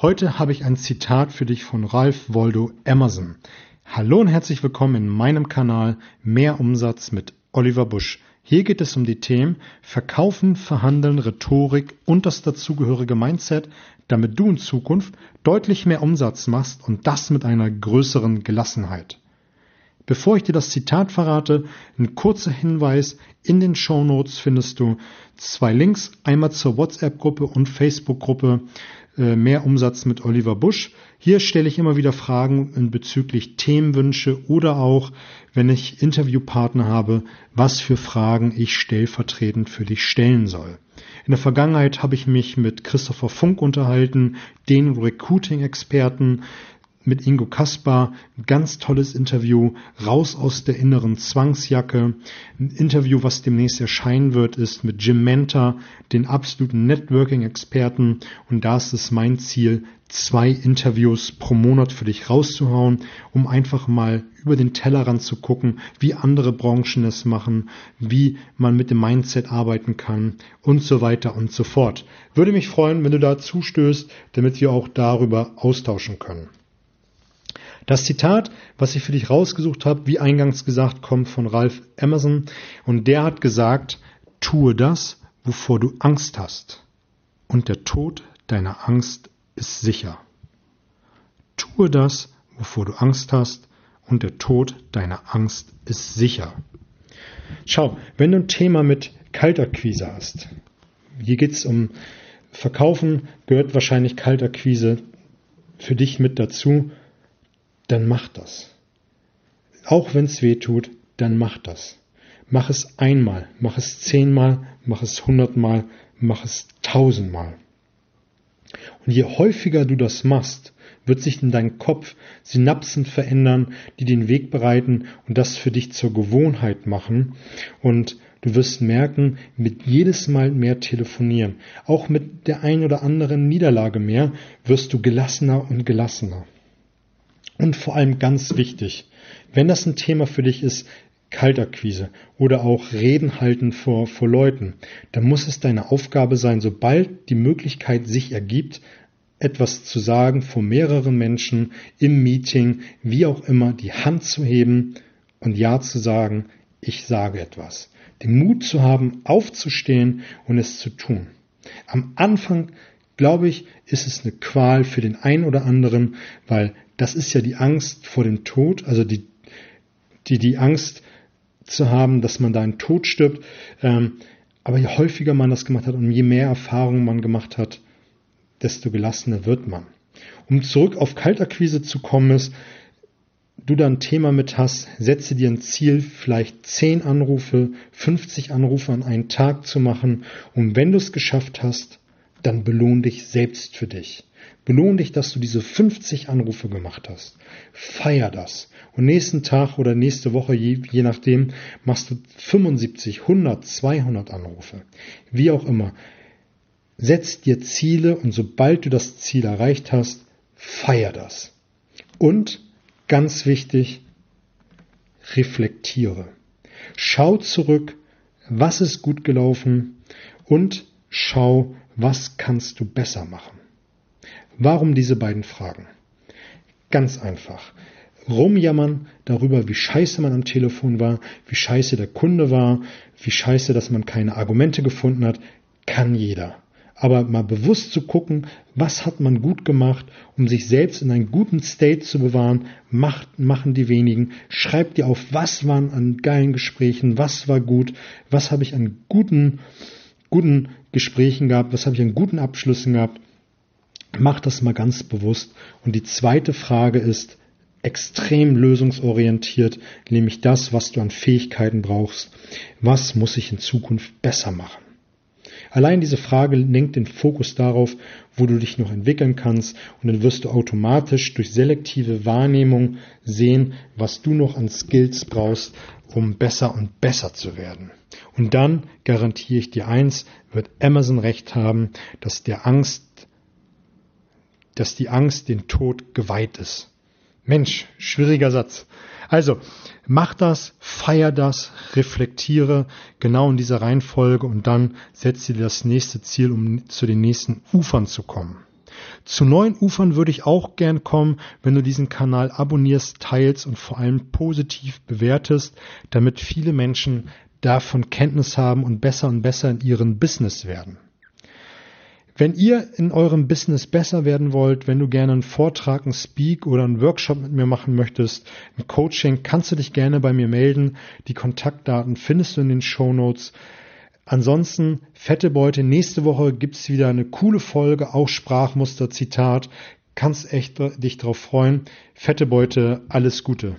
Heute habe ich ein Zitat für dich von Ralph Waldo Emerson. Hallo und herzlich willkommen in meinem Kanal Mehr Umsatz mit Oliver Busch. Hier geht es um die Themen Verkaufen, Verhandeln, Rhetorik und das dazugehörige Mindset, damit du in Zukunft deutlich mehr Umsatz machst und das mit einer größeren Gelassenheit. Bevor ich dir das Zitat verrate, ein kurzer Hinweis. In den Show Notes findest du zwei Links, einmal zur WhatsApp-Gruppe und Facebook-Gruppe mehr Umsatz mit Oliver Busch. Hier stelle ich immer wieder Fragen bezüglich Themenwünsche oder auch, wenn ich Interviewpartner habe, was für Fragen ich stellvertretend für dich stellen soll. In der Vergangenheit habe ich mich mit Christopher Funk unterhalten, den Recruiting-Experten, mit Ingo Kaspar. Ganz tolles Interview. Raus aus der inneren Zwangsjacke. Ein Interview, was demnächst erscheinen wird, ist mit Jim Mentor, den absoluten Networking-Experten. Und da ist es mein Ziel, zwei Interviews pro Monat für dich rauszuhauen, um einfach mal über den Tellerrand zu gucken, wie andere Branchen es machen, wie man mit dem Mindset arbeiten kann und so weiter und so fort. Würde mich freuen, wenn du da zustößt, damit wir auch darüber austauschen können. Das Zitat, was ich für dich rausgesucht habe, wie eingangs gesagt, kommt von Ralph Emerson und der hat gesagt, tue das, wovor du Angst hast und der Tod deiner Angst ist sicher. Tue das, wovor du Angst hast und der Tod deiner Angst ist sicher. Schau, wenn du ein Thema mit Kaltakquise hast, hier geht es um Verkaufen, gehört wahrscheinlich Kaltakquise für dich mit dazu dann mach das. Auch wenn es weh tut, dann mach das. Mach es einmal, mach es zehnmal, mach es hundertmal, mach es tausendmal. Und je häufiger du das machst, wird sich in deinem Kopf Synapsen verändern, die den Weg bereiten und das für dich zur Gewohnheit machen. Und du wirst merken, mit jedes Mal mehr telefonieren, auch mit der ein oder anderen Niederlage mehr, wirst du gelassener und gelassener. Und vor allem ganz wichtig, wenn das ein Thema für dich ist, Kaltakquise oder auch Reden halten vor, vor Leuten, dann muss es deine Aufgabe sein, sobald die Möglichkeit sich ergibt, etwas zu sagen vor mehreren Menschen im Meeting, wie auch immer, die Hand zu heben und Ja zu sagen, ich sage etwas. Den Mut zu haben, aufzustehen und es zu tun. Am Anfang, glaube ich, ist es eine Qual für den einen oder anderen, weil das ist ja die Angst vor dem Tod, also die, die, die Angst zu haben, dass man da einen Tod stirbt. Ähm, aber je häufiger man das gemacht hat und je mehr Erfahrung man gemacht hat, desto gelassener wird man. Um zurück auf Kaltakquise zu kommen, ist, du da ein Thema mit hast, setze dir ein Ziel, vielleicht 10 Anrufe, 50 Anrufe an einen Tag zu machen. Und wenn du es geschafft hast, dann belohn dich selbst für dich. Belohn dich, dass du diese 50 Anrufe gemacht hast. Feier das. Und nächsten Tag oder nächste Woche, je, je nachdem, machst du 75, 100, 200 Anrufe. Wie auch immer. Setz dir Ziele und sobald du das Ziel erreicht hast, feier das. Und ganz wichtig, reflektiere. Schau zurück, was ist gut gelaufen und schau, was kannst du besser machen. Warum diese beiden Fragen? Ganz einfach. Rumjammern darüber, wie scheiße man am Telefon war, wie scheiße der Kunde war, wie scheiße, dass man keine Argumente gefunden hat, kann jeder. Aber mal bewusst zu gucken, was hat man gut gemacht, um sich selbst in einen guten State zu bewahren, macht, machen die wenigen. Schreibt dir auf, was waren an geilen Gesprächen, was war gut, was habe ich an guten, guten Gesprächen gehabt, was habe ich an guten Abschlüssen gehabt Mach das mal ganz bewusst. Und die zweite Frage ist extrem lösungsorientiert, nämlich das, was du an Fähigkeiten brauchst. Was muss ich in Zukunft besser machen? Allein diese Frage lenkt den Fokus darauf, wo du dich noch entwickeln kannst und dann wirst du automatisch durch selektive Wahrnehmung sehen, was du noch an Skills brauchst, um besser und besser zu werden. Und dann garantiere ich dir eins, wird Amazon recht haben, dass der Angst dass die Angst den Tod geweiht ist. Mensch, schwieriger Satz. Also, mach das, feier das, reflektiere genau in dieser Reihenfolge und dann setze dir das nächste Ziel, um zu den nächsten Ufern zu kommen. Zu neuen Ufern würde ich auch gern kommen, wenn du diesen Kanal abonnierst, teilst und vor allem positiv bewertest, damit viele Menschen davon Kenntnis haben und besser und besser in ihrem Business werden. Wenn ihr in eurem Business besser werden wollt, wenn du gerne einen Vortrag, einen Speak oder einen Workshop mit mir machen möchtest, ein Coaching, kannst du dich gerne bei mir melden. Die Kontaktdaten findest du in den Show Notes. Ansonsten, fette Beute, nächste Woche gibt's wieder eine coole Folge, auch Sprachmuster, Zitat. Kannst echt dich drauf freuen. Fette Beute, alles Gute.